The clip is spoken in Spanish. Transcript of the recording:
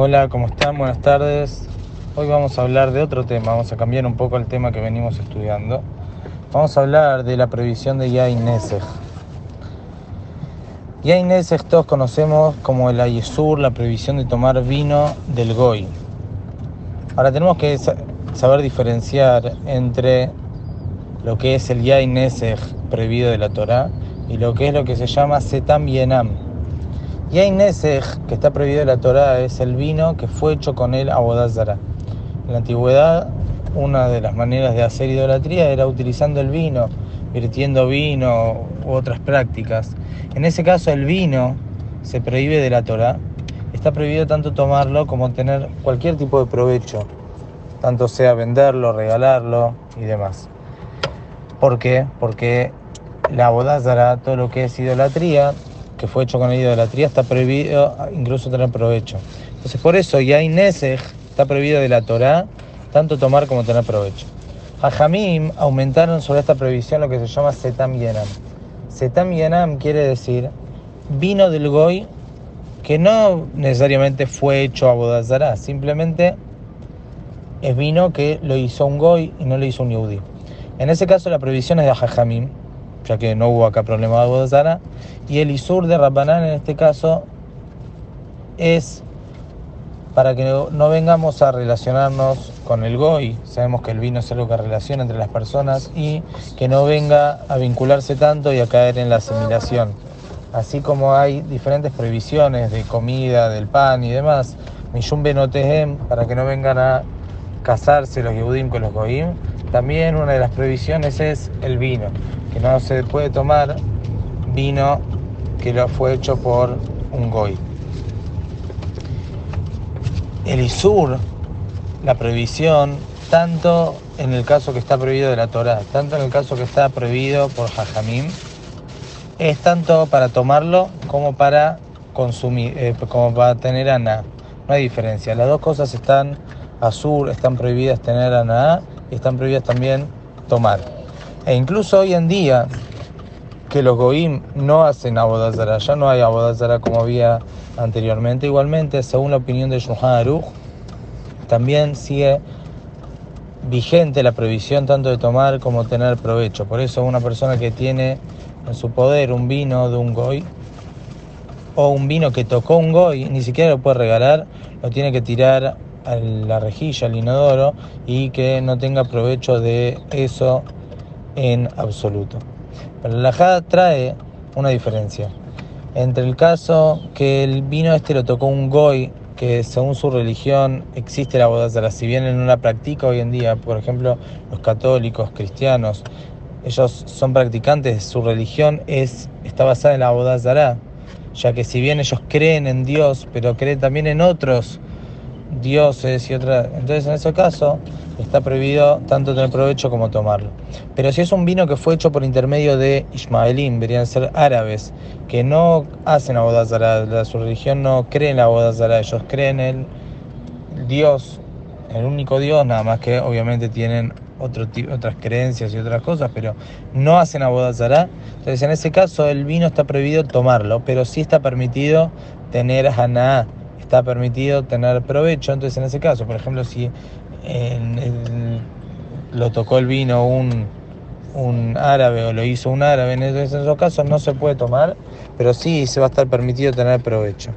Hola, ¿cómo están? Buenas tardes. Hoy vamos a hablar de otro tema, vamos a cambiar un poco el tema que venimos estudiando. Vamos a hablar de la previsión de Yain Nesej. Yain Nesej todos conocemos como el Ayesur, la previsión de tomar vino del Goy. Ahora tenemos que saber diferenciar entre lo que es el Yain Nesej prohibido de la Torah y lo que es lo que se llama Setam Yenam Yain Nesej, que está prohibido en la Torah, es el vino que fue hecho con el abodazara. En la antigüedad, una de las maneras de hacer idolatría era utilizando el vino, virtiendo vino u otras prácticas. En ese caso, el vino se prohíbe de la Torah. Está prohibido tanto tomarlo como tener cualquier tipo de provecho, tanto sea venderlo, regalarlo y demás. ¿Por qué? Porque la abodazara, todo lo que es idolatría, que fue hecho con el idolatría está prohibido incluso tener provecho. Entonces por eso ya Nesej está prohibido de la Torá tanto tomar como tener provecho. Jamim aumentaron sobre esta prohibición lo que se llama Setam Yenam. Setam Yenam quiere decir vino del Goy que no necesariamente fue hecho a Bodazara, simplemente es vino que lo hizo un Goy y no lo hizo un Yehudi. En ese caso la prohibición es de Jajamim, ya que no hubo acá problema. De Bodazara, y el Isur de Rabbanán en este caso es para que no vengamos a relacionarnos con el goy, sabemos que el vino es algo que relaciona entre las personas y que no venga a vincularse tanto y a caer en la asimilación. Así como hay diferentes prohibiciones de comida, del pan y demás, Mishum Benotehem, para que no vengan a casarse los Yehudim con los Goyim, también una de las prohibiciones es el vino, que no se puede tomar vino que lo fue hecho por un goy. El Isur, la prohibición, tanto en el caso que está prohibido de la Torah, tanto en el caso que está prohibido por Jajamim, es tanto para tomarlo como para consumir, eh, como para tener ana. No hay diferencia. Las dos cosas están azur, están prohibidas tener ana están prohibidas también tomar. E incluso hoy en día, que los goim no hacen abodazara, ya no hay abodazara como había anteriormente. Igualmente, según la opinión de Shulchan Aruch, también sigue vigente la prohibición tanto de tomar como tener provecho. Por eso una persona que tiene en su poder un vino de un goy o un vino que tocó un goy, ni siquiera lo puede regalar, lo tiene que tirar la rejilla, al inodoro y que no tenga provecho de eso en absoluto. Pero la Jada trae una diferencia entre el caso que el vino este lo tocó un goy que según su religión existe la bodazara, si bien no la practica hoy en día, por ejemplo, los católicos, cristianos, ellos son practicantes, su religión es, está basada en la bodazara, ya que si bien ellos creen en Dios, pero creen también en otros dioses y otras, entonces en ese caso está prohibido tanto tener provecho como tomarlo. Pero si es un vino que fue hecho por intermedio de Ismaelín, deberían ser árabes, que no hacen abodazara, su religión no cree en la abodazara, ellos creen en el Dios, el único Dios, nada más que obviamente tienen otro, otras creencias y otras cosas, pero no hacen abodazara. Entonces en ese caso el vino está prohibido tomarlo, pero sí está permitido tener haná, está permitido tener provecho. Entonces en ese caso, por ejemplo, si lo tocó el vino un, un árabe o lo hizo un árabe, en esos casos no se puede tomar, pero sí se va a estar permitido tener provecho.